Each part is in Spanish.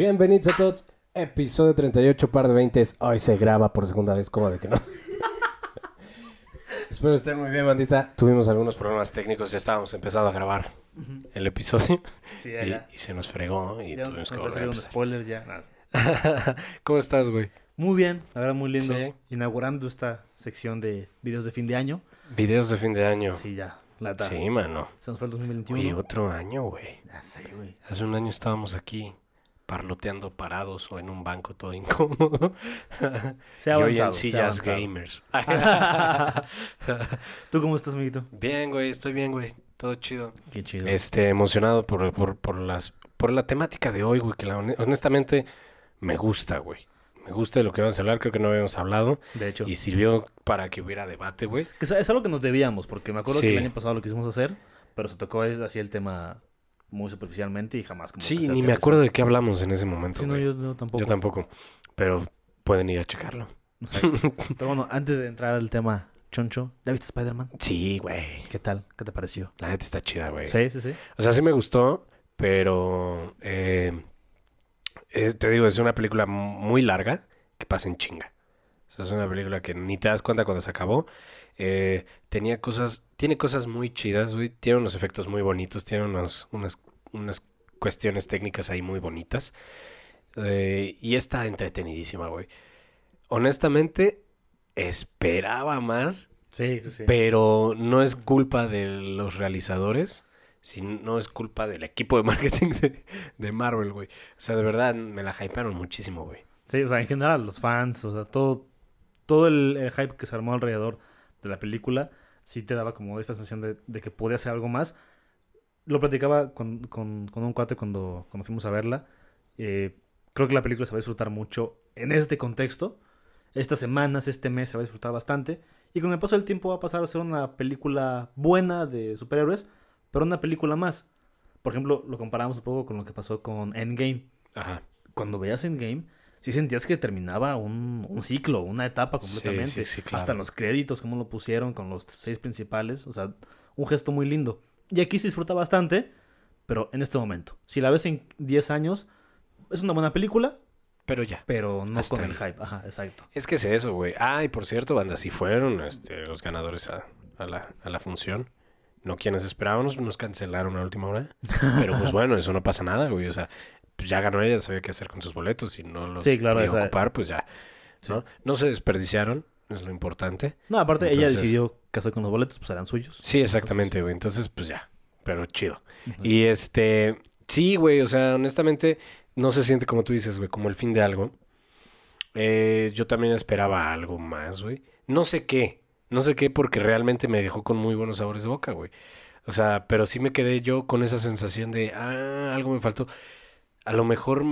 Bienvenidos a todos. Episodio 38, par de 20. Hoy se graba por segunda vez, como de que no. Espero estén muy bien, bandita. Tuvimos algunos problemas técnicos, ya estábamos empezando a grabar el episodio Sí, ya, y, ya. y se nos fregó y Ya tuvimos que volver a spoiler ya. ¿Cómo estás, güey? Muy bien, la verdad muy lindo. Sí. Inaugurando esta sección de videos de fin de año. Videos de fin de año. Sí, ya. Sí, mano. Se nos fue el 2021. Oye, otro año, güey. Ya sé, güey. Hace un año estábamos aquí parloteando parados o en un banco todo incómodo. Se ha y hoy en avanzado, sillas avanzado. gamers. ¿Tú cómo estás, amiguito? bien, güey, estoy bien, güey. Todo chido. Qué chido. Este, emocionado por, por, por las, por la temática de hoy, güey, que la hone- honestamente me gusta, güey. Me gusta de lo que vamos a hablar, creo que no habíamos hablado. De hecho. Y sirvió para que hubiera debate, güey. Que es- es algo que nos debíamos, porque me acuerdo Sí. que el año pasado lo quisimos hacer, pero se tocó así el tema muy superficialmente y jamás como Sí, ni me acuerdo de qué hablamos en ese momento, Sí, no, yo no, tampoco. Yo tampoco. Pero pueden ir a checarlo. Pero bueno, antes de entrar al tema choncho, ¿ya viste Spider-Man? Sí, güey. ¿Qué tal? ¿Qué te pareció? La neta está chida, güey. Sí, sí, sí. O sea, sí me gustó, pero eh, eh, te digo, es una película muy larga que pasa en chinga. O sea, es una película que ni te das cuenta cuando se acabó. Eh, tenía cosas, tiene cosas muy chidas, güey. Tiene unos efectos muy bonitos, tiene unos, unas, unas cuestiones técnicas ahí muy bonitas. Eh, y está entretenidísima, güey. Honestamente, esperaba más Sí, sí, pero no es culpa de los realizadores, sino es culpa del equipo de marketing de, de Marvel, güey. O sea, de verdad, me la hypearon muchísimo, güey. Sí, o sea, en general, los fans, o sea, todo, todo el, el hype que se armó alrededor de la película, sí te daba como esta sensación de, de que podía hacer algo más. Lo platicaba con, con, con un cuate cuando, cuando fuimos a verla. Eh, creo que la película se va a disfrutar mucho en este contexto. Estas semanas, este mes se va a disfrutar bastante. Y con el paso del tiempo va a pasar a ser una película buena de superhéroes, pero una película más. Por ejemplo, lo comparamos un poco con lo que pasó con Endgame Ajá. cuando veías Endgame, sí sentías que terminaba un, un ciclo, una etapa Sí, completamente. sí, sí, claro. Hasta los créditos, como lo pusieron con los seis principales. O sea, un gesto muy lindo. Y aquí se disfruta bastante, pero en este momento. Si la ves en 10 años, es una buena película, Pero ya. pero no Hasta con el hype. Ajá, exacto. Es que es eso, güey. Ah, y por cierto, banda, sí fueron este, los ganadores a, a la, a la función. No quienes esperábamos, nos cancelaron a última hora. Pero pues bueno, eso no pasa nada, güey. O sea, pues ya ganó ella, sabía qué hacer con sus boletos. Y no los Sí, claro, podía esa- ocupar, pues ya. ¿no? no se desperdiciaron, es lo importante. No, aparte ella decidió hacer con los boletos, pues eran suyos. Sí, exactamente, güey. Entonces, pues ya. Pero chido. Y este, sí, güey, o sea, honestamente, no se siente como tú dices, güey, como el fin de algo. Eh, yo también esperaba algo más, güey. No sé qué, no sé qué, porque realmente me dejó con muy buenos sabores de boca, güey. O sea, pero sí me quedé yo con esa sensación de, ah, algo me faltó. A lo mejor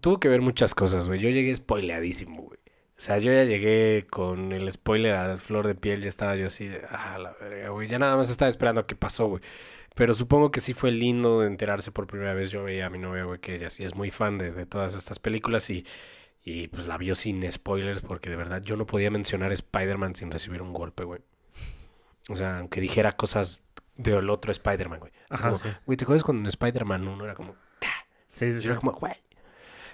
tuvo que ver muchas cosas, güey. Yo llegué spoileadísimo, güey. O sea, yo ya llegué con el spoiler a flor de piel, ya estaba yo así de, ah, la verga, güey. Ya nada más estaba esperando qué pasó, güey. Pero supongo que sí fue lindo de enterarse por primera vez. Yo veía a mi novia, güey, que ella sí es muy fan de, de todas estas películas y, y pues la vio sin spoilers porque de verdad yo no podía mencionar Spider-Man sin recibir un golpe, güey. O sea, aunque dijera cosas del otro Spider-Man, güey. Sí. Güey, ¿te acuerdas cuando en Spider-Man 1 era como... Sí, sí, sí. Yo era como, güey.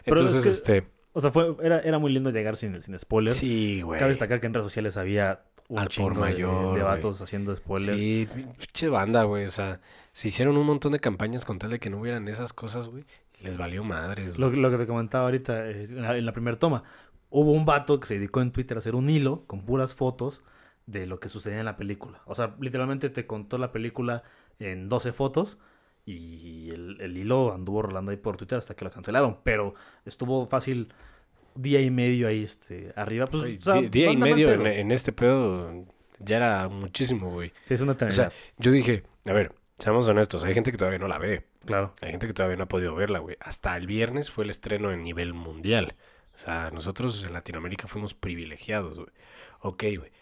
Pero es Entonces, que- este... O sea, fue, era, era muy lindo llegar sin, sin spoiler. Sí, güey. Cabe destacar que en redes sociales había un Al por de- mayor, de, vatos haciendo spoiler. Sí, pinche banda, güey. O sea, se hicieron un montón de campañas con tal de que no hubieran esas cosas, güey. Y les valió madres, Lo, güey. lo que te comentaba ahorita eh, en la, en la primera toma. Hubo un vato que se dedicó en Twitter a hacer un hilo con puras fotos de lo que sucedía en la película. O sea, literalmente te contó la película en 12 fotos y el, el hilo anduvo rolando ahí por Twitter hasta que lo cancelaron. Pero estuvo fácil día y medio ahí este, arriba. Pues, o sea, día y medio en, este pedo ya era muchísimo, güey. Sí, es una O sea, yo dije, a ver, seamos honestos, hay gente que todavía no la ve. claro. Hay gente que todavía no ha podido verla, güey. Hasta el viernes fue el estreno en nivel mundial. O sea, nosotros en Latinoamérica fuimos privilegiados, güey. Ok, güey.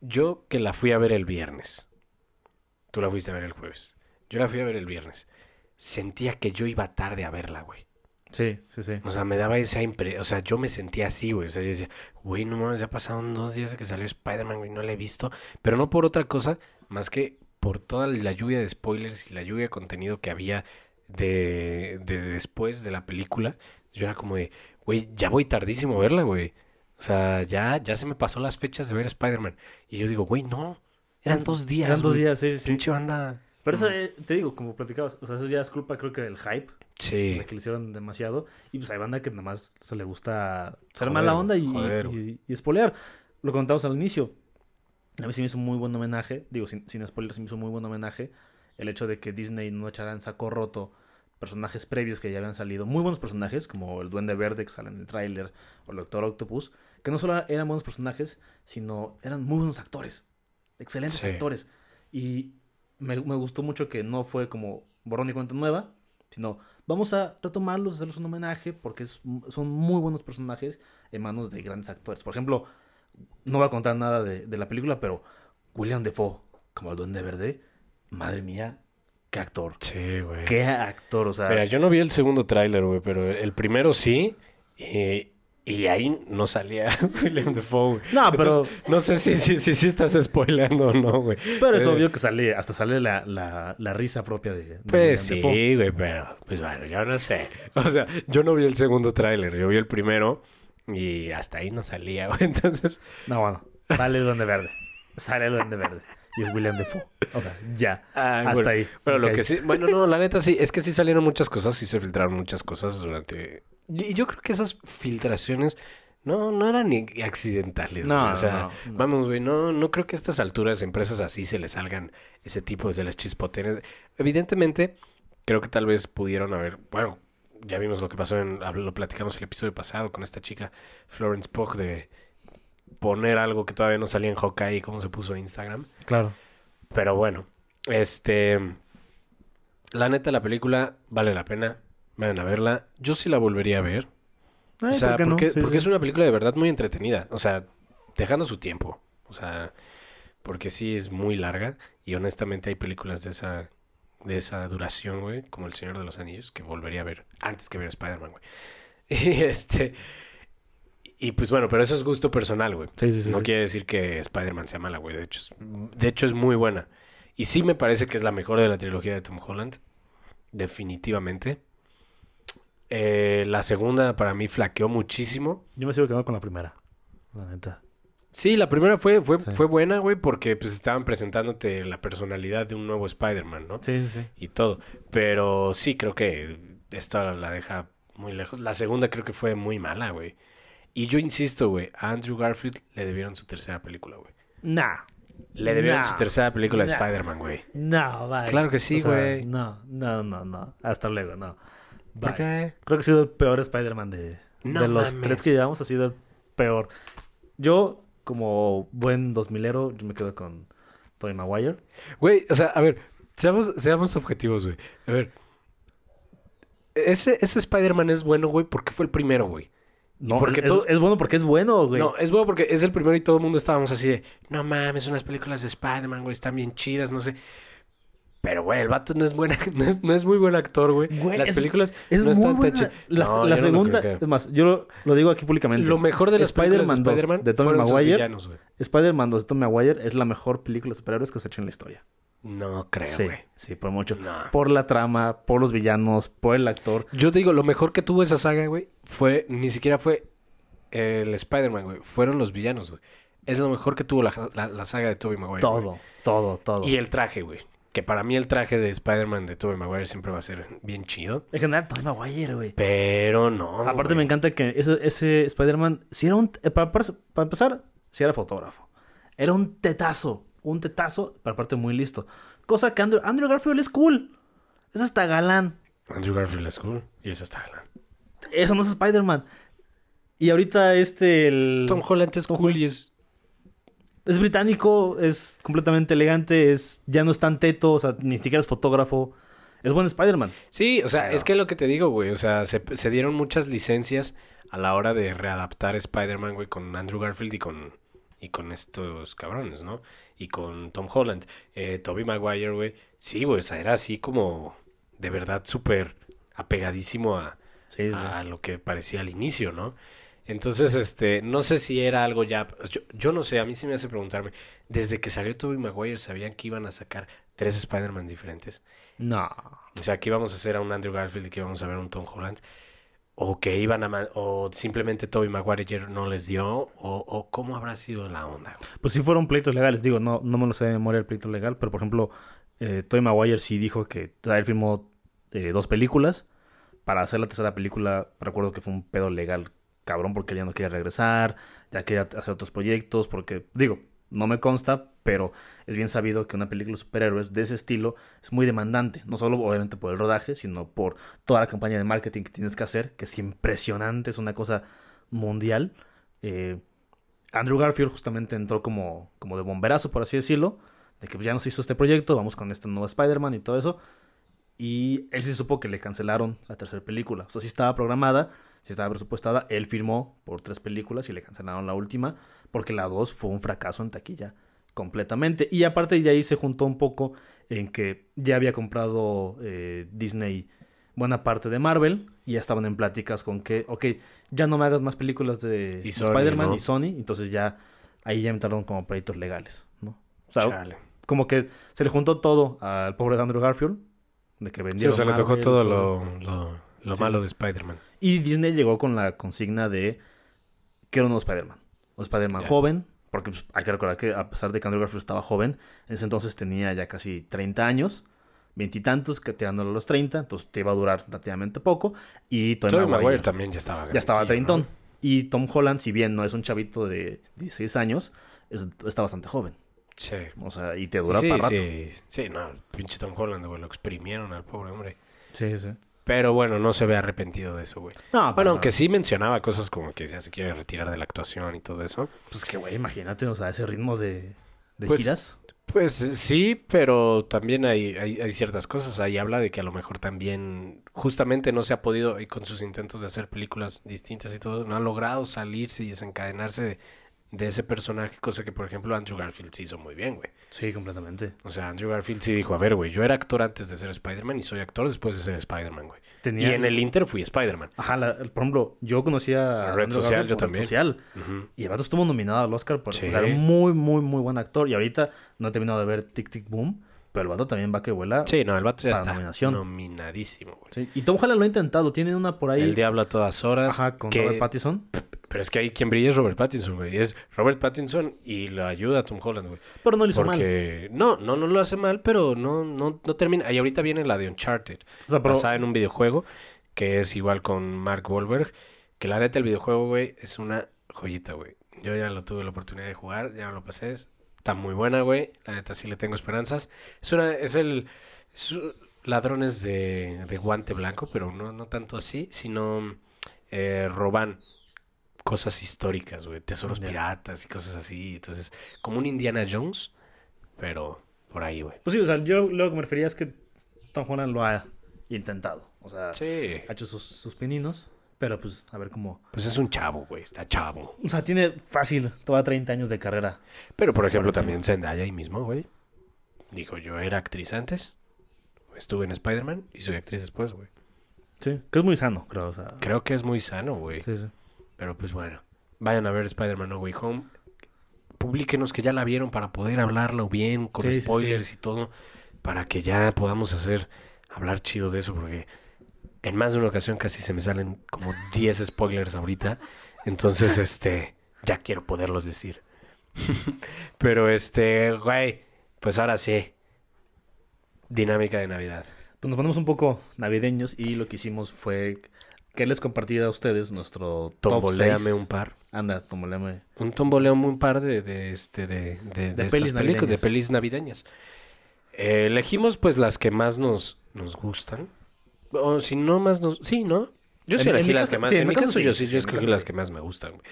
Yo que la fui a ver el viernes. Tú la fuiste a ver el jueves. Yo la fui a ver el viernes. Sentía que yo iba tarde a verla, güey. Sí, sí, sí. O sea, me daba esa impresión. O sea, yo me sentía así, güey. O sea, yo decía, güey, no mames, ya pasaron dos días que salió Spider-Man, güey, no la he visto. Pero no por otra cosa, más que por toda la lluvia de spoilers y la lluvia de contenido que había de, de después de la película, yo era como de, güey, ya voy tardísimo a verla, güey. O sea, ya, ya se me pasó las fechas de ver Spider-Man. Y yo digo, güey, no. Eran dos días. Eran dos güey. días, sí, sí. Pinche banda. Pero eso, eh, te digo, como platicabas, o sea, eso ya es culpa, creo que del hype, Sí. de que le hicieron demasiado. Y pues hay banda que nada más se le gusta ser mala onda y, joder, y, y espolear. Lo contamos al inicio. A mí sí me hizo muy buen homenaje, digo, sin, sin spoilers, sí me hizo muy buen homenaje el hecho de que Disney no echara en saco roto personajes previos que ya habían salido, muy buenos personajes, como el Duende Verde que sale en el tráiler, o el Doctor Octopus, que no solo eran buenos personajes, sino eran muy buenos actores, excelentes Sí. actores. Y me, me gustó mucho que no fue como borrón y cuenta nueva, sino vamos a retomarlos, hacerles un homenaje, porque es- son muy buenos personajes en manos de grandes actores. Por ejemplo, no voy a contar nada de, de la película, pero William Defoe, como el Duende Verde, madre mía, qué actor. Sí, güey. Qué actor, o sea. Mira, yo no vi el segundo tráiler, güey, pero el primero sí. Y, y ahí no salía William güey. No, pero- Entonces, no sé si, si, si, si estás spoileando o no, güey. Pero es Eh, obvio que sale, hasta sale la, la, la risa propia de, de Pues William sí, güey, pero pues bueno, yo no sé. O sea, yo no vi el segundo tráiler, yo vi el primero y hasta ahí no salía, güey. Entonces, No, bueno, sale el Duende Verde. Sale el Duende Verde. Y es William Defoe. O sea, ya. ah, hasta bueno, ahí. Pero lo que sí, bueno, no, la neta sí, es que sí salieron muchas cosas, sí se filtraron muchas cosas durante... Y yo creo que esas filtraciones no, no eran ni accidentales, No, güey. O sea, no, no. vamos, güey, no, no creo que a estas alturas empresas así se les salgan ese tipo de las chispotenes. Evidentemente, creo que tal vez pudieron haber, bueno, ya vimos lo que pasó en, lo platicamos el episodio pasado con esta chica Florence Pugh de poner algo que todavía no salía en Hawkeye y cómo se puso Instagram. Claro. Pero bueno, este. La neta, la película vale la pena. Vayan a verla. Yo sí la volvería a ver. O sea, ¿por qué no? porque, Sí, porque sí. es una película de verdad muy entretenida. O sea, dejando su tiempo. O sea, porque sí es muy larga. Y honestamente hay películas de esa, de esa duración, güey. Como El Señor de los Anillos, que volvería a ver antes que ver Spider-Man, güey. Y este. Y pues bueno, pero eso es gusto personal, güey. Sí, sí, sí. No quiere decir que Spider-Man sea mala, güey. De hecho, es, de hecho, es muy buena. Y sí me parece que es la mejor de la trilogía de Tom Holland. Definitivamente. Eh, la segunda para mí flaqueó muchísimo. Yo me sigo quedando con la primera. La neta. Sí, la primera fue, fue, Sí. fue buena, güey, porque pues estaban presentándote la personalidad de un nuevo Spider-Man, ¿no? Sí, sí, sí. Y todo. Pero sí, creo que esto la deja muy lejos. La segunda creo que fue muy mala, güey. Y yo insisto, güey, a Andrew Garfield le debieron su tercera película, güey. Nah. Le debieron Nah. su tercera película Nah. Spider-Man, güey. No, vaya. claro que sí, O sea, güey. no, no, no, no. Hasta luego, no. ¿Por qué? Creo que ha sido el peor Spider-Man de, No de los mames. tres que llevamos. Ha sido el peor. Yo, como buen 2000ero, yo me quedo con Tobey Maguire. Güey, o sea, a ver, seamos, seamos objetivos, güey. A ver. Ese, ese Spider-Man es bueno, güey, porque fue el primero, güey. No, porque es, todo- es bueno porque es bueno, güey. No, es bueno porque es el primero y todo el mundo estábamos así de, no mames, unas películas de Spider-Man, güey, están bien chidas, no sé. Pero, güey, el vato no es buena, no es, no es muy buen actor, güey. Güey, Las es- películas es no muy están tan chidas. La, No, la segunda, es más, yo lo, lo digo aquí públicamente. Lo mejor de las películas de Spider-Man 2 Spider-Man de Tobey fueron sus Maguire. Spider-Man 2 de Tom Maguire es la mejor película de superhéroes que se ha hecho en la historia. No creo, sí, güey. sí, por mucho. No. Por la trama, por los villanos, por el actor. Yo te digo, lo mejor que tuvo esa saga, güey, fue, ni siquiera fue el Spider-Man, güey. Fueron los villanos, güey. Es lo mejor que tuvo la, la- la saga de Tobey Maguire. güey. todo, todo, todo. Y el traje, güey. Que para mí el traje de Spider-Man de Tobey Maguire siempre va a ser bien chido. En general, Tobey Maguire, güey. Pero no. Aparte güey. me encanta que ese, ese Spider-Man, si era un, eh, para, para- para empezar, si era fotógrafo. Era un tetazo, un tetazo, pero aparte muy listo. Cosa que Andrew, Andrew Garfield es cool. Es hasta galán. Andrew Garfield es cool. Y eso está galán. Eso no es Spider-Man. Y ahorita este, el... Tom Holland es cool y es... Es británico, es completamente elegante, es ya no es tan teto, o sea, ni siquiera es fotógrafo. Es buen Spider-Man. Sí, o sea, es que lo que te digo, güey. O sea, se, se dieron muchas licencias a la hora de readaptar Spider-Man, güey, con Andrew Garfield y con, y con estos cabrones, ¿no? Y con Tom Holland. Eh, Tobey Maguire, güey. Sí, güey, o sea, era así como de verdad súper apegadísimo a, Sí, sí. a lo que parecía al inicio, ¿no? Entonces, este, no sé si era algo ya, yo, yo no sé, a mí sí me hace preguntarme, desde que salió Tobey Maguire, ¿sabían que iban a sacar tres Spider-Man diferentes? No. O sea, que íbamos a hacer a un Andrew Garfield y que íbamos a ver a un Tom Holland. O que iban a... O simplemente Tobey Maguire no les dio. O, o cómo habrá sido la onda. Pues sí fueron pleitos legales, digo, no, no me lo sé de memoria el pleito legal, pero por ejemplo, eh, Tobey Maguire sí dijo que él firmó eh, dos películas. Para hacer la tercera película, recuerdo que fue un pedo legal cabrón porque él ya no quería regresar, ya quería hacer otros proyectos, porque, digo, no me consta, pero es bien sabido que una película de superhéroes de ese estilo es muy demandante, no solo obviamente por el rodaje, sino por toda la campaña de marketing que tienes que hacer, que es impresionante, es una cosa mundial. Eh, Andrew Garfield justamente entró como, como de bomberazo, por así decirlo, de que ya nos hizo este proyecto, vamos con este nuevo Spider-Man y todo eso. Y él sí supo que le cancelaron la tercera película. O sea, sí estaba programada, sí estaba presupuestada. Él firmó por tres películas y le cancelaron la última, porque la dos fue un fracaso en taquilla completamente. Y aparte de ahí se juntó un poco en que ya había comprado eh, Disney buena parte de Marvel y ya estaban en pláticas con que, ok, ya no me hagas más películas de, Spider-Man ¿no? y Sony, entonces ya ahí ya entraron como proyectos legales, ¿no? O sea, Chale. como que se le juntó todo al pobre Andrew Garfield, de que Sí, vendieron o sea, le tocó todo lo, lo, lo Sí, malo sí. de Spider-Man. Y Disney llegó con la consigna de quiero un nuevo Spider-Man. Un Spider-Man joven, porque pues, hay que recordar que a pesar de que Andrew Garfield estaba joven, en ese entonces tenía ya casi 30 años, veintitantos, que tirándolo a los 30, entonces te iba a durar relativamente poco. Y Tobey Maguire Maguire también ya estaba ya estaba treintón. ¿no? Y Tom Holland, si bien no es un chavito de 16 años, es- está bastante joven. Sí. O sea, y te dura sí, para rato. sí, sí, no, pinche Tom Holland, güey, lo exprimieron al pobre hombre. Sí, sí. Pero bueno, no se ve arrepentido de eso, güey. No, Bueno, aunque sí mencionaba cosas como que ya se quiere retirar de la actuación y todo eso. Pues que, güey, imagínate, o sea, ese ritmo de, de Pues, giras. Pues sí, pero también hay, hay, hay ciertas cosas. Ahí habla de que a lo mejor también justamente no se ha podido, y con sus intentos de hacer películas distintas y todo, no ha logrado salirse y desencadenarse de, de ese personaje, cosa que por ejemplo Andrew Garfield sí hizo muy bien, güey. Sí, completamente. O sea, Andrew Garfield sí dijo, a ver, güey, yo era actor antes de ser Spider-Man y soy actor después de ser Spider-Man, güey. Tenía... Y en el Inter fui Spider-Man. Ajá, la- el- por ejemplo, yo conocía a Red Andrew Social, Garfield yo por Red también. Social, Ujú. y el vato estuvo nominado al Oscar por Sí. o sea, era un muy, muy, muy buen actor. Y ahorita no he terminado de ver Tic Tic Boom, pero el vato también va que vuela. Sí, no, el vato ya está nominación. nominadísimo, güey. Sí, Y Tom Holland lo ha intentado, tiene una por ahí. El Diablo a todas horas. Ajá, con que- Robert Pattinson. Pero es que ahí quien brilla es Robert Pattinson, güey. Es Robert Pattinson y lo ayuda a Tom Holland, güey. Pero no lo hizo mal. Porque no, no, no lo hace mal, pero no, no, no termina. Y ahorita viene la de Uncharted, O sea, pero basada en un videojuego que es igual con Mark Wahlberg. Que la neta el videojuego, güey, es una joyita, güey. Yo ya lo tuve la oportunidad de jugar, ya lo pasé. Está muy buena, güey. La neta sí le tengo esperanzas. Es una, es el es ladrones de, de guante blanco, pero no, no tanto así, sino eh, roban cosas históricas, güey, tesoros piratas y cosas así. Entonces, como un Indiana Jones, pero por ahí, güey. Pues sí, o sea, yo lo que me refería es que Tom Holland lo ha intentado. O sea, Sí. ha hecho sus, sus pininos, pero pues a ver cómo. Pues es un chavo, güey, está chavo. O sea, tiene fácil toda 30 años de carrera. Pero, por ejemplo, también Zendaya ahí mismo, güey. Dijo, yo era actriz antes, estuve en Spider-Man y soy actriz después, güey. Sí, que es muy sano, creo. O sea, Creo que es muy sano, güey. sí, sí. Pero pues bueno, vayan a ver Spider-Man No Way Home. Publíquenos que ya la vieron para poder hablarlo bien, con Sí, sí, spoilers y todo, para que ya podamos hacer, hablar chido de eso, porque en más de una ocasión casi se me salen como 10 spoilers ahorita. Entonces, este, ya quiero poderlos decir. Pero este, güey, pues ahora sí. Dinámica de Navidad. Pues nos ponemos un poco navideños y lo que hicimos fue que les compartí a ustedes nuestro Tomboleame 6. un par. Anda, tomboleame. Un tomboleo un par de, de, este, de, de, de pelis navideñas. de pelis navideñas. Eh, elegimos pues las que más nos, nos gustan. O si no más nos... Sí, ¿no? Yo sí En- elegí mi las caso- que más... sí, en mi caso, sí. yo sí, yo escogí las que más me gustan. güey.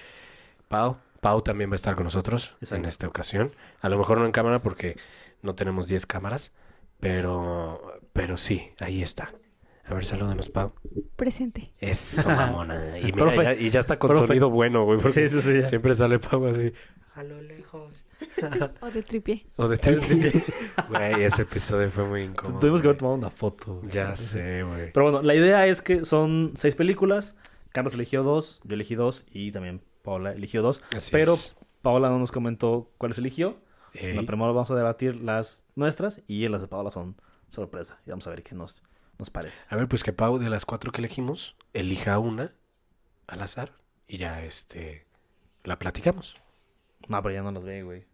Pau, Pau también va a estar con nosotros en esta ocasión. A lo mejor no en cámara porque no tenemos 10 cámaras. Pero, pero sí, ahí está. A ver, salúdanos, Pau. Presente. Eso, mamona. Y, mira, Profe, ya, y ya está con profe. sonido bueno, güey. Porque Sí, sí, sí. ya. siempre sale Pau así. A lo lejos. O de tripié. O de Trippy. Güey, ese episodio fue muy incómodo. Tuvimos que haber tomado una foto. Ya sé, güey. Pero bueno, la idea es que son seis películas. Carlos eligió dos, yo elegí dos y también Paola eligió dos. Así pero es. Paola no nos comentó cuáles eligió. Ey. Entonces, primero vamos a debatir las nuestras y las de Paola son sorpresa. Y vamos a ver qué nos, nos parece. A ver, pues que Pau, de las cuatro que elegimos, elija una al azar y ya, este, la platicamos. No, pero ya no los ve, güey.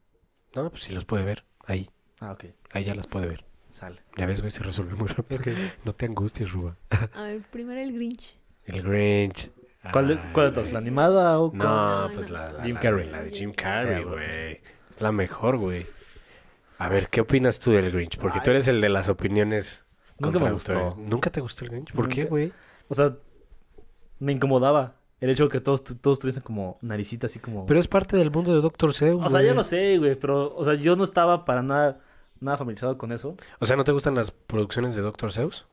No, pues sí los puede ver. Ahí, Ah, ok. ahí ya las puede ver. Sale. Ya ves, güey, se resolvió muy rápido. No te angusties, Ruba. A ver, primero el Grinch. El Grinch. ¿Cuál de, Ay. cuál de todos? ¿La animada o cuál? No, No, pues no. la, la- Jim la- Carrey. La de Jim Sí, Carrey, güey, güey. Es la mejor, güey. A ver, ¿qué opinas tú del Grinch? Porque tú eres el de las opiniones Nunca me contradictorias. gustó. ¿Nunca te gustó el Grinch? ¿Por qué, Nunca. güey? O sea, me incomodaba el hecho de que todos, todos tuviesen como naricita así como... Pero es parte del mundo de Doctor Zeus, o sea, ya lo sé, güey, pero, o sea, yo no estaba para nada, nada familiarizado con eso. O sea, ¿no te gustan las producciones de Doctor Zeus?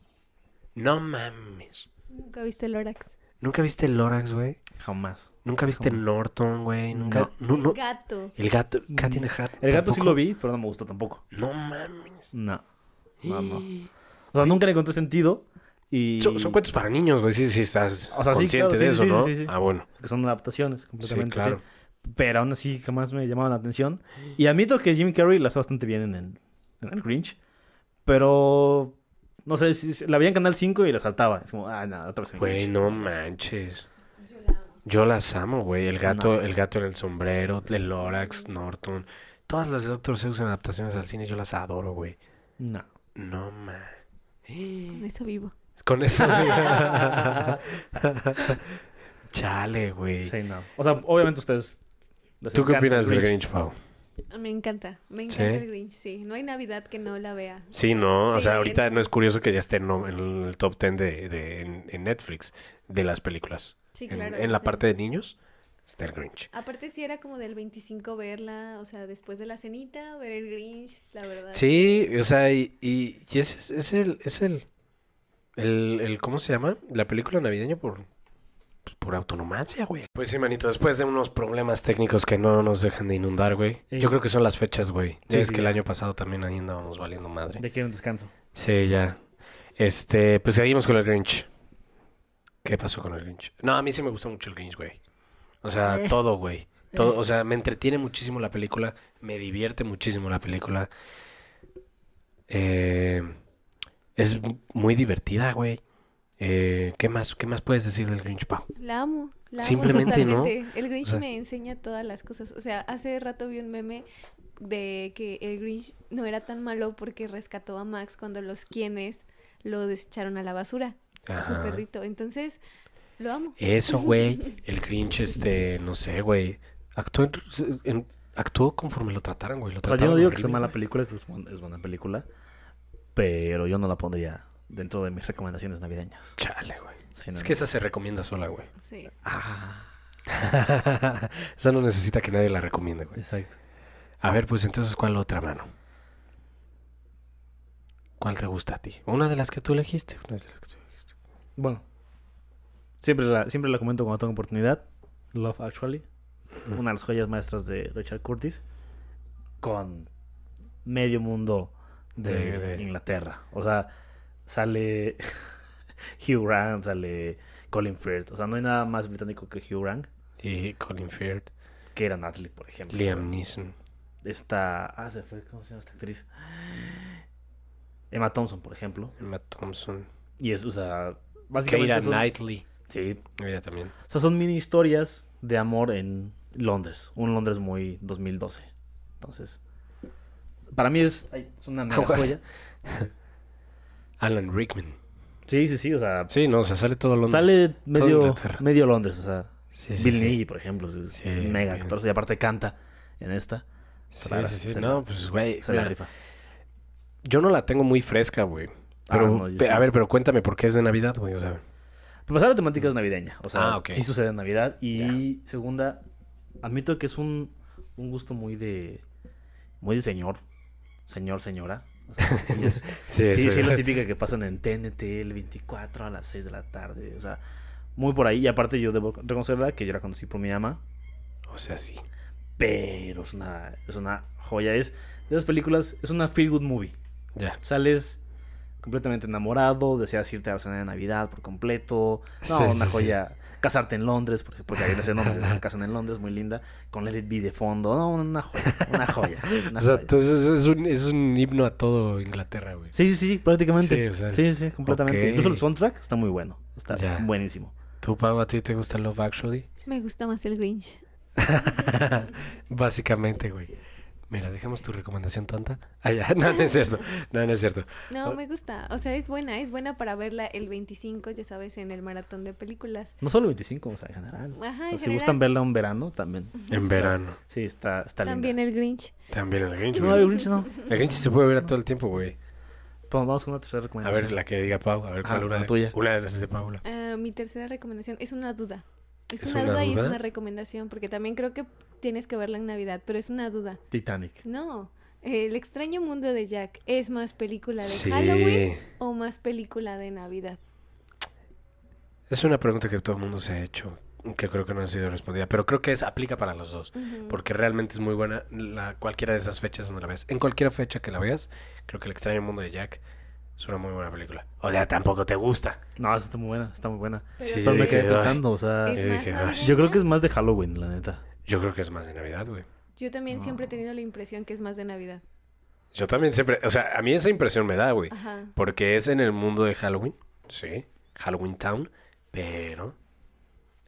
No mames. Nunca viste Lorax. ¿Nunca viste Lorax, güey? Jamás. ¿Nunca viste Jamás. Norton, güey? ¿Nunca? No. No, no. El gato. El gato, Cat in the Hat. El gato sí lo vi, pero no me gustó tampoco. No mames. No. No, no. O sea, nunca le encontré sentido y... Son, son cuentos para niños, güey. Sí, sí, estás O sea, sí, consciente claro, de sí, eso, sí, ¿no? sí, sí. Ah, bueno. Que son adaptaciones Sí, completamente. claro. sí. Pero aún así jamás me llamaban la atención. Y admito que Jim Carrey la hace bastante bien en el, en el Grinch. Pero... No sé, si, si- la veía en Canal 5 y la saltaba. Es como, ah, no, otra vez el Güey, Grinch. no manches. Yo las amo, güey. El gato, el gato en el sombrero, el Lorax, Norton. Todas las de Doctor Zeus en adaptaciones al cine, yo las adoro, güey. No. No man. Con eso vivo. Con eso. Chale, güey. Sí, no. O sea, obviamente ustedes... les ¿Tú qué opinas del Grinch, Pau? Me encanta. Me ¿Sí? encanta el Grinch, sí. No hay Navidad que no la vea. Sí, ¿no? o sea, ahorita no. no es curioso que ya esté en, el top 10 de, de- en, en Netflix de las películas. Sí, En- claro. en, la sí. parte de niños está el Grinch. Aparte sí era como del 25 verla, o sea, después de la cenita, ver el Grinch, la verdad. Sí, o sea, y, y, y ese es, es el, es el, el, el, ¿cómo se llama? La película navideña por, pues, por autonomacia, güey. Pues sí, manito, después de unos problemas técnicos que no nos dejan de inundar, güey. Sí. Yo creo que son las fechas, güey. Sí, es sí, que el año pasado también ahí andábamos valiendo madre. Ya quiero un descanso. Sí, ya. Este, pues seguimos con el Grinch. ¿Qué pasó con el Grinch? No, a mí sí me gusta mucho el Grinch, güey. O sea, Eh. todo, güey. Todo, o sea, me entretiene muchísimo la película, me divierte muchísimo la película. Eh, es muy divertida, güey. Eh, ¿qué más, qué más puedes decir del Grinch, Pau? La amo, la amo Simplemente, ¿no? totalmente. El Grinch O sea- me enseña todas las cosas. O sea, hace rato vi un meme de que el Grinch no era tan malo porque rescató a Max cuando los quienes lo desecharon a la basura, a su perrito. Entonces, lo amo. Eso, güey. El Grinch, este, no sé, güey. Actuó, en- en- actuó conforme lo trataran, güey. Lo O sea, yo no trataron digo que sea horrible, mala película, que es buena, es buena película. Pero yo no la pondría dentro de mis recomendaciones navideñas. Chale, güey. Sí, no, Es no. que esa se recomienda sola, güey. Sí. Ah, esa no necesita que nadie la recomiende, güey. exacto. A ver, pues entonces, ¿cuál otra mano? ¿Cuál te gusta a ti? Una de las que tú elegiste. Una de las que tú elegiste. Bueno, siempre la, siempre la comento cuando tengo oportunidad. Love Actually. Una de las joyas maestras de Richard Curtis. Con medio mundo de, Inglaterra. O sea, sale Hugh Grant, sale Colin Firth. O sea, no hay nada más británico que Hugh Grant. Y Colin Firth, Que era Natalie, por ejemplo. Liam Neeson. Esta. Ah, se fue. ¿Cómo se llama esta actriz? Emma Thompson, por ejemplo. Emma Thompson. Y es, o sea, básicamente. Keira son- Knightley. Sí. Ella también. O sea, son mini historias de amor en Londres. Un Londres muy 2012. Entonces. Para mí es, una mega joya. Alan Rickman. Sí, sí, sí. O sea, Sí, no, o sea, sale todo Londres. sale medio, medio Londres. O sea, Sí, sí, Bill sí. Nighy, por ejemplo. Es Sí, un mega actor. Y aparte canta en esta. Sí, sí, sí. No, pues, güey. Se la rifa. Yo no la tengo muy fresca, güey. Ah, Pero, no, pe- a ver, pero cuéntame por qué es de Navidad, güey. O sea, pasar la temática es navideña. O sea, Ah, ok. sí sucede en Navidad. Y segunda, admito que es un, un gusto muy de. Muy de señor. Señor, señora. O sea, sí, es, sí, sí, es la típica que pasan en TNT el 24 a las 6 de la tarde. O sea, muy por ahí. Y aparte, yo debo reconocerla que yo la conocí por mi ama. O sea, sí. Pero es una, es una joya. Es de esas películas, es una feel good movie. Ya. Sales completamente enamorado, deseas irte a la cena de Navidad por completo. No, una joya. Casarte en Londres, porque, porque ahí en Londres, se casan en Londres, muy linda, con Let It Be de fondo, no, una joya, una joya. Una O sea, joya. entonces es un, es un himno a todo Inglaterra, güey. Sí, sí, sí, prácticamente. Sí, o sea, sí, sí, completamente. ok. Incluso el soundtrack está muy bueno, está Ya. buenísimo. ¿Tú, Pau, a ti te gusta Love Actually? Me gusta más el Grinch. Básicamente, güey. Mira, dejamos tu recomendación tonta. Ah, ya, no, no es cierto. No, no es cierto. No, me gusta. O sea, es buena, es buena para verla el 25, ya sabes, en el maratón de películas. No solo el 25, o sea, en general. Ajá, O sea, en si general. gustan verla un verano, también. En verano. Sí, está, está linda. También el Grinch. También el Grinch, No, el Grinch no. El Grinch se puede ver a todo el tiempo, güey. Pues vamos con una tercera A recomendación. ver, la que diga Pau. A ver, Ah, cuál una la de, tuya. Una de las de Paula. Ah, mi tercera recomendación es una duda. Es, ¿Es una, una duda, y es una recomendación, porque también creo que tienes que verla en Navidad, pero es una duda. Titanic. No, El extraño mundo de Jack es más película de Sí. Halloween o más película de Navidad. Es una pregunta que todo el mundo se ha hecho, que creo que no ha sido respondida, pero creo que es, aplica para los dos, porque realmente es muy buena la, cualquiera de esas fechas donde la ves. En cualquier fecha que la veas, creo que El extraño mundo de Jack es una muy buena película. O sea, tampoco te gusta. No, está muy buena, está muy buena. Pero Sí, Pero me quedé pensando, o sea, yo creo que es más de Halloween, la neta. Yo creo que es más de Navidad, güey. Yo también No. siempre he tenido la impresión que es más de Navidad. Yo también siempre, o sea, a mí esa impresión me da, güey. Ajá. Porque es en el mundo de Halloween, sí, Halloween Town, pero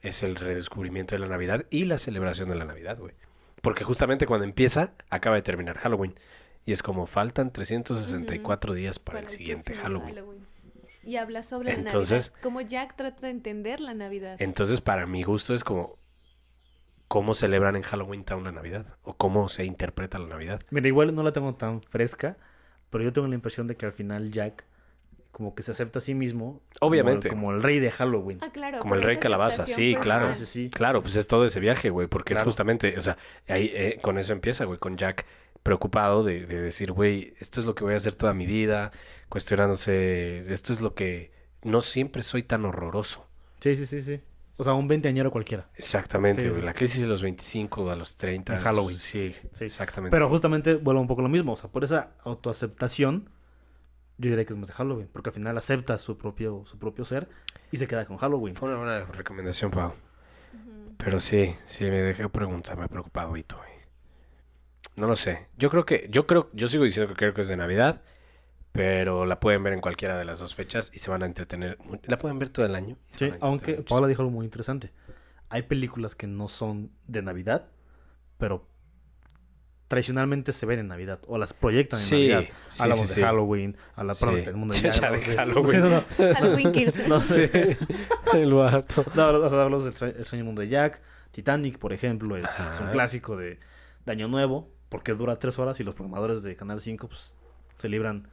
es el redescubrimiento de la Navidad y la celebración de la Navidad, güey. Porque justamente cuando empieza, acaba de terminar Halloween. Y es como faltan 364 días para, el siguiente Halloween. Y habla sobre Entonces- la Navidad. Como Jack trata de entender la Navidad. Entonces, para mi gusto es como cómo celebran en Halloween Town la Navidad o cómo se interpreta la Navidad. Mira, igual no la tengo tan fresca, pero yo tengo la impresión de que al final Jack como que se acepta a sí mismo. como el- Obviamente. Como el, rey de Halloween. Ah, claro. Como el rey calabaza, sí, claro. personal. Sí, sí. Claro, pues es todo ese viaje, güey, porque es justamente, o sea, ahí eh, con eso empieza, güey, con Jack preocupado de, de decir, güey, esto es lo que voy a hacer toda mi vida, cuestionándose, esto es lo que no siempre soy tan horroroso. Sí, sí, sí, sí. O sea, un veinteañero cualquiera. Exactamente, Sí, güey, sí. la crisis de los 25 a los 30. En Halloween. Sí, Sí. exactamente. Pero justamente vuelvo un poco lo mismo. O sea, por esa autoaceptación, yo diría que es más de Halloween. Porque al final acepta su propio, su propio ser y se queda con Halloween. Fue una buena recomendación, Pau. Pero sí, sí, me dejé preguntar, me preocupado y todo. No lo sé. Yo creo que, yo creo, yo sigo diciendo que creo que es de Navidad, pero la pueden ver en cualquiera de las dos fechas y se van a entretener. La pueden ver todo el año. Sí, a aunque muchísimo. Paula dijo algo muy interesante. Hay películas que no son de Navidad, pero tradicionalmente se ven en Navidad o las proyectan en Sí, Navidad. sí, hablamos sí, de sí. Halloween, hablamos Sí. del mundo de Ya de Halloween. Sí, no, no. Halloween Kills. No, Sí, el vato. No, hablamos del El extraño mundo de Jack. Titanic, por ejemplo, es, es un clásico de, de Año Nuevo, porque dura tres horas y los programadores de Canal 5 pues, se libran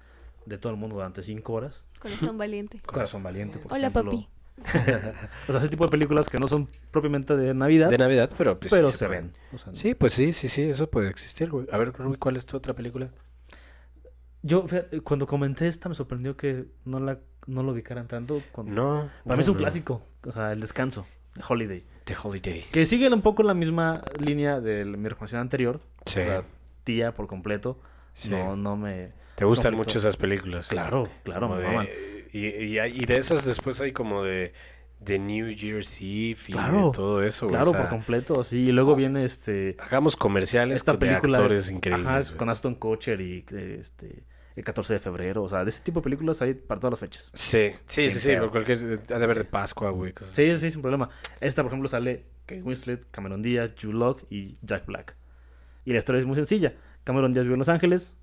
de todo el mundo durante cinco horas. Corazón valiente. Corazón Valiente, por Hola, ejemplo. papi. O sea, ese tipo de películas que no son propiamente de Navidad, De Navidad, pero pues, sí pero se ven. O sea, Sí, pues sí, sí, sí, eso puede existir, güey. A ver, Rubí, ¿cuál es tu otra película? Yo, fíjate, cuando comenté esta, me sorprendió que no la no lo ubicaran tanto. Cuando... No. Para mí es un no. clásico. O sea, El Descanso, de Holiday. The Holiday. Que sigue un poco la misma línea de mi recomendación anterior. Sí. O sea, tía por completo. Sí. No, no me... ¿Te gustan mucho esas películas? Claro, claro, me de- maman. y, y, de esas después hay como de, de New Year's Eve y Claro, de todo eso. Claro, o sea, por completo. Sí, y luego viene este... Hagamos comerciales Esta con- película de actores increíbles. ajá, con Aston Kutcher y eh, este el 14 de febrero, o sea, de ese tipo de películas hay para todas las fechas. Sí, sí, sí, sí, por cualquier... Ha de haber de Pascua, güey. cosas Sí, sí, sin problema. Esta, por ejemplo, sale Kate Winslet, Cameron Díaz, Jude Law y Jack Black. Y la historia es muy sencilla. Cameron Díaz vive en Los Ángeles,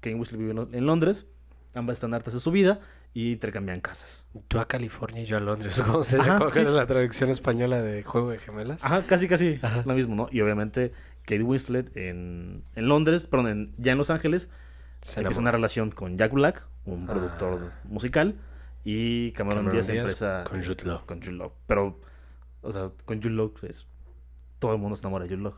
Kate Winslet vive en Lo- en Londres, ambas están hartas de su vida y intercambian casas. Tú a California y yo a Londres. ¿Cómo se Ajá, ¿Cuál sí. la traducción española de Juego de Gemelas? Ajá, casi, casi Ajá. lo mismo, ¿no? Y obviamente Kate Winslet en, en Londres, perdón, en- ya en Los Ángeles, Se empieza una relación con Jack Black, un Ah. productor musical, y Cameron, Cameron Díaz, Díaz empieza con Jude Law. con Jude Law. Pero, o sea, con Jude Law es... Todo el mundo se enamora de Jude Law.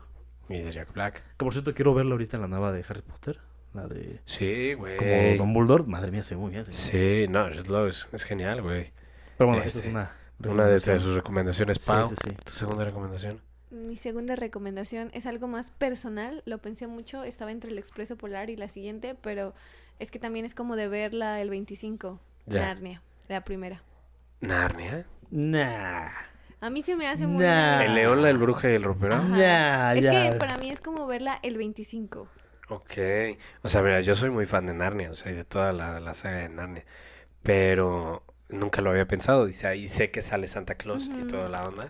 Y de Jack Black. Que por cierto quiero verla ahorita en la nueva de Harry Potter, la de... Sí, güey. Como Dumbledore, madre mía, se ve muy bien. Sí, no, Jude Law es, es genial, güey. Pero bueno, esta Este, es una... Una de, sus recomendaciones, Pau. sí, sí. ¿Tu segunda recomendación? Mi segunda recomendación es algo más personal, lo pensé mucho, estaba entre el Expreso Polar y la siguiente, pero es que también es como de verla el 25, Ya. Narnia, la primera. Narnia. Nah. A mí se me hace muy... Nah. El león, la bruja y el ropero. Ya, es ya. que para mí es como verla el 25. Ok. O sea, mira, yo soy muy fan de Narnia, o sea, y de toda la, la saga de Narnia. Pero nunca lo había pensado. Y, sé- y sé que sale Santa Claus y toda la onda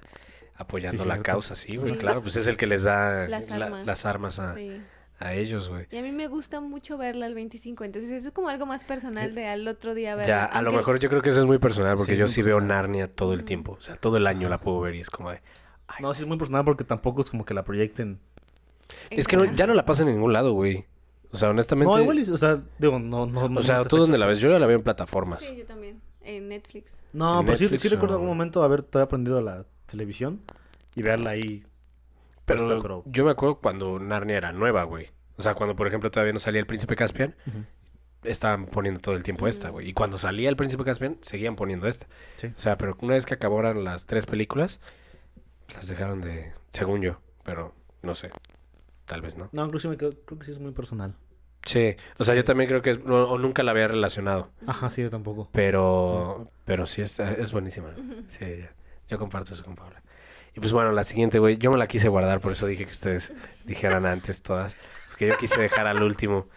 apoyando Sí, la cierto. causa, sí, güey. Sí. Claro, pues es el que les da Las la- armas. las armas a, Sí. a ellos, güey. Y a mí me gusta mucho verla el 25. Entonces eso es como algo más personal de al otro día verla. Ya, a lo aunque- mejor yo creo que eso es muy personal, porque Sí, yo muy sí veo personal. Narnia todo el tiempo. O sea, todo el año la puedo ver y es como de... No, sí es muy personal porque tampoco es como que la proyecten. Es que no- ya no la pasan en ningún lado, güey. O sea, honestamente... No, igual, o sea, digo, no, no, no O sea, no ¿tú dónde la ves? Yo ya la veo en plataformas. Sí, yo también. En Netflix. No, ¿En pero sí, Netflix sí recuerdo o- algún momento haber todavía aprendido la televisión y verla ahí. Pero, puesta, pero- yo me acuerdo cuando Narnia era nueva, güey. O sea, cuando, por ejemplo, todavía no salía el Príncipe Caspian, Ujú. estaban poniendo todo el tiempo esta, güey. Y cuando salía el Príncipe Caspian, seguían poniendo esta. Sí. O sea, pero una vez que acabaron las tres películas, las dejaron de... Según yo, pero no sé. Tal vez no. No, inclusive creo, creo que sí es muy personal. Sí, o sea, yo también creo que es... O, o nunca la había relacionado. Ajá, sí, yo tampoco. Pero... Pero sí, es, es buenísima. Sí, ya. yo comparto eso con Paula. Y pues bueno, la siguiente, güey, yo me la quise guardar, por eso dije que ustedes dijeran antes todas. Porque yo quise dejar al último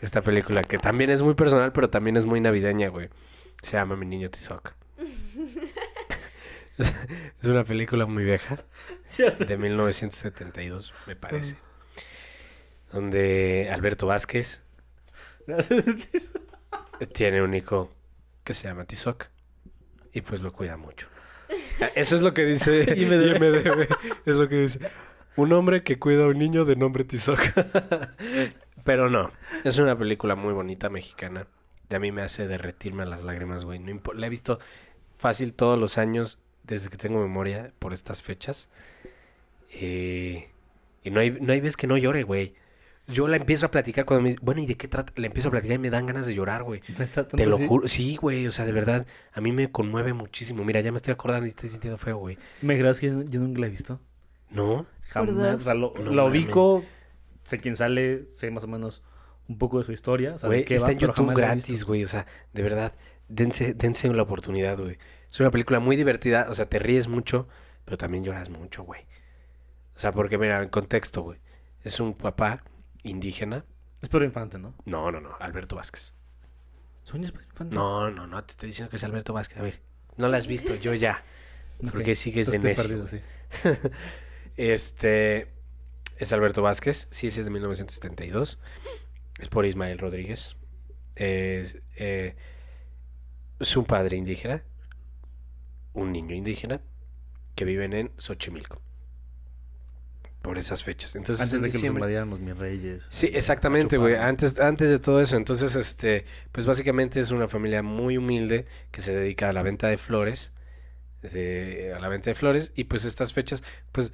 esta película que también es muy personal, pero también es muy navideña, güey. Se llama Mi Niño Tizoc. es una película muy vieja, de 1972, me parece. Donde Alberto Vázquez tiene un hijo que se llama Tizoc y pues lo cuida mucho. Eso es lo que dice IMDb. IMDb, Es lo que dice. Un hombre que cuida a un niño de nombre Tizoc. Pero no, es una película muy bonita mexicana. Y a mí me hace derretirme a las lágrimas, güey. No la he visto fácil todos los años desde que tengo memoria por estas fechas. Y, y no hay, no hay vez que no llore, güey. Yo la empiezo a platicar cuando me dice, bueno, ¿y de qué trata? La empiezo a platicar y me dan ganas de llorar, güey. ¿Neta, tanto Te lo así? juro, sí, güey, o sea, de verdad, a mí me conmueve muchísimo. Mira, ya me estoy acordando y estoy sintiendo feo, güey. ¿Me creas que yo, yo nunca la he visto? ¿No? Jamás. O sea, lo, No la ubico, sé quién sale, sé más o menos un poco de su historia. O sea, de Güey, qué está va, en YouTube gratis, güey, o sea, de verdad, dense, dense la oportunidad, güey. Es una película muy divertida, o sea, te ríes mucho, pero también lloras mucho, güey. O sea, porque, mira, en contexto, güey, es un papá indígena. Es Pedro Infante, ¿no? No, no, no, Alberto Vázquez. ¿Soy es Pedro Infante? No, no, no, te estoy diciendo que es Alberto Vázquez. A ver, no la has visto, yo ya. Porque sigues de necio. perdido, sí. Este es Alberto Vázquez, sí, ese es de 1972. Es por Ismael Rodríguez. Es, eh, es un padre indígena, un niño indígena, que viven en Xochimilco. Por esas fechas. Entonces, Antes en de que diciembre- invadieran los mis reyes. Sí, exactamente, güey. Antes, antes de todo eso, entonces, este, pues básicamente es una familia muy humilde que se dedica a la venta de flores, de- a la venta de flores, y pues estas fechas, pues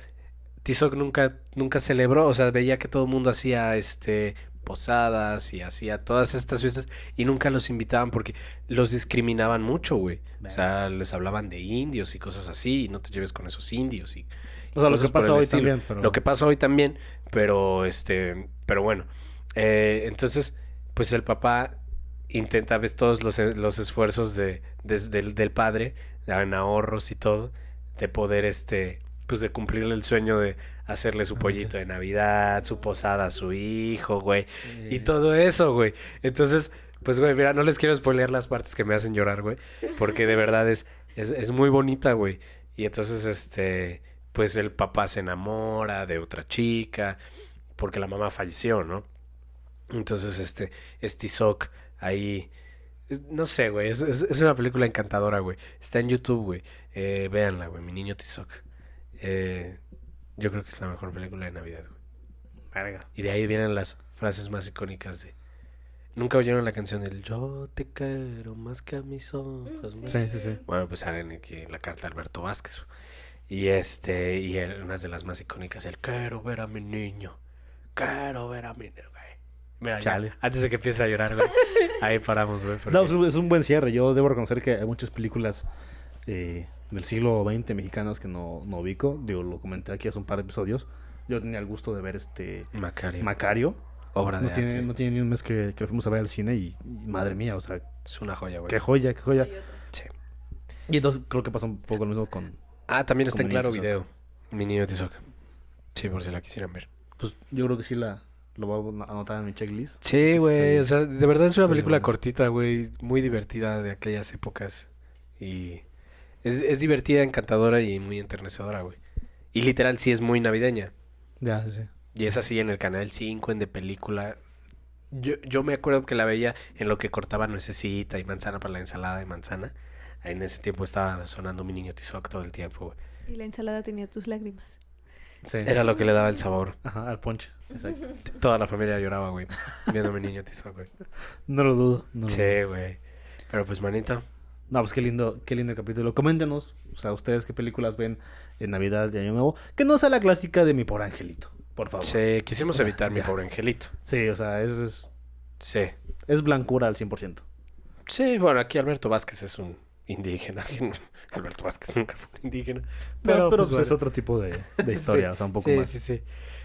Tizoc nunca, nunca celebró, o sea, veía que todo el mundo hacía, este, posadas y hacía todas estas fiestas y nunca los invitaban porque los discriminaban mucho, güey. O sea, les hablaban de indios y cosas así, y no te lleves con esos indios y O sea, lo que pasa hoy estilo. también, pero... Lo que pasa hoy también, pero este, pero bueno. Eh, entonces, pues el papá intenta, ves todos los, los esfuerzos de, del, del padre, en ahorros y todo, de poder, este, pues de cumplirle el sueño de hacerle su Ah, pollito de Navidad, su posada a su hijo, güey, y todo eso, güey. Entonces, pues, güey, mira, no les quiero spoilear las partes que me hacen llorar, güey, porque de verdad es, es, es muy bonita, güey. Y entonces, este, pues el papá se enamora de otra chica, porque la mamá falleció, ¿no? Entonces, este, es Tizoc ahí, no sé, güey, es, es, es una película encantadora, güey. Está en YouTube, güey. Eh, véanla, güey, Mi Niño Tizoc. Eh, yo creo que es la mejor película de Navidad, güey. Verga. Y de ahí vienen las frases más icónicas de... ¿Nunca oyeron la canción del Yo te quiero más que a mis ojos? Mm, Sí, sí, sí. bueno, pues salen aquí la carta de Alberto Vázquez. Y este, y el- una de las más icónicas, el quiero ver a mi niño. Quiero ver a mi niño, güey. Mira, ya, Chale. antes de que empiece a llorar, güey. Ahí paramos, güey. porque- No, pues, es un buen cierre. Yo debo reconocer que hay muchas películas eh, del siglo XX mexicanas que no, no ubico. Digo, lo comenté aquí hace un par de episodios. Yo tenía el gusto de ver este Macario. Macario. obra de No tiene, arte. no tiene ni un mes que, que lo fuimos a ver al cine y, y madre mía, o sea, Es una joya, güey. qué joya, qué joya. Sí. Y entonces creo que pasa un poco lo mismo con, Ah, también está en Claro Video. Mi niño Tizoc. Sí, por si la quisieran ver. Pues yo creo que sí la lo voy a anotar en mi checklist. Sí, güey. Sí. O sea, de verdad es una Sí, película cortita, güey. Muy divertida de aquellas épocas. Y es, es divertida, encantadora y muy enternecedora, güey. Y literal sí es muy navideña. Ya, sí, sí. Y es así en el canal 5, en de película. Yo, yo me acuerdo que la veía en lo que cortaba nuececita y manzana para la ensalada de manzana. En ese tiempo estaba sonando mi niño Tizoc todo el tiempo, güey. Y la ensalada tenía tus lágrimas. Sí. Era lo que le daba el sabor. Ajá, al ponche. Exacto. Toda la familia lloraba, güey, viendo a mi niño Tizoc, güey. No lo dudo. No Sí, güey. Pero pues, manito, No, pues qué lindo, qué lindo capítulo. Coméntenos, o sea, ustedes qué películas ven en Navidad y Año Nuevo. Que no sea la clásica de mi pobre angelito, por favor. sí, quisimos Ya, evitar mi ya. pobre angelito. Sí, o sea, es, es, Sí. es blancura al 100%. Sí, bueno, aquí Alberto Vázquez es un indígena. Alberto Vázquez nunca fue un indígena. Pero, pero pues, pues, es bueno. otro tipo de, de historia, Sí, o sea, un poco sí, más. Sí, sí,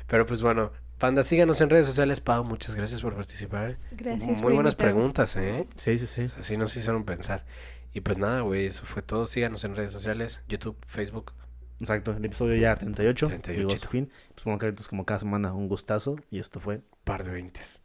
Pero pues bueno, Panda, síganos en redes sociales. Pau, muchas gracias por participar. Gracias Muy por buenas invitarme. preguntas, ¿eh? Sí, sí, sí. Así nos hicieron pensar. Y pues nada, güey, eso fue todo. Síganos en redes sociales, YouTube, Facebook. Exacto, el episodio ya 38. 38. Llegó a su fin. Pues bueno, como cada semana, un gustazo. Y esto fue Par de veintes.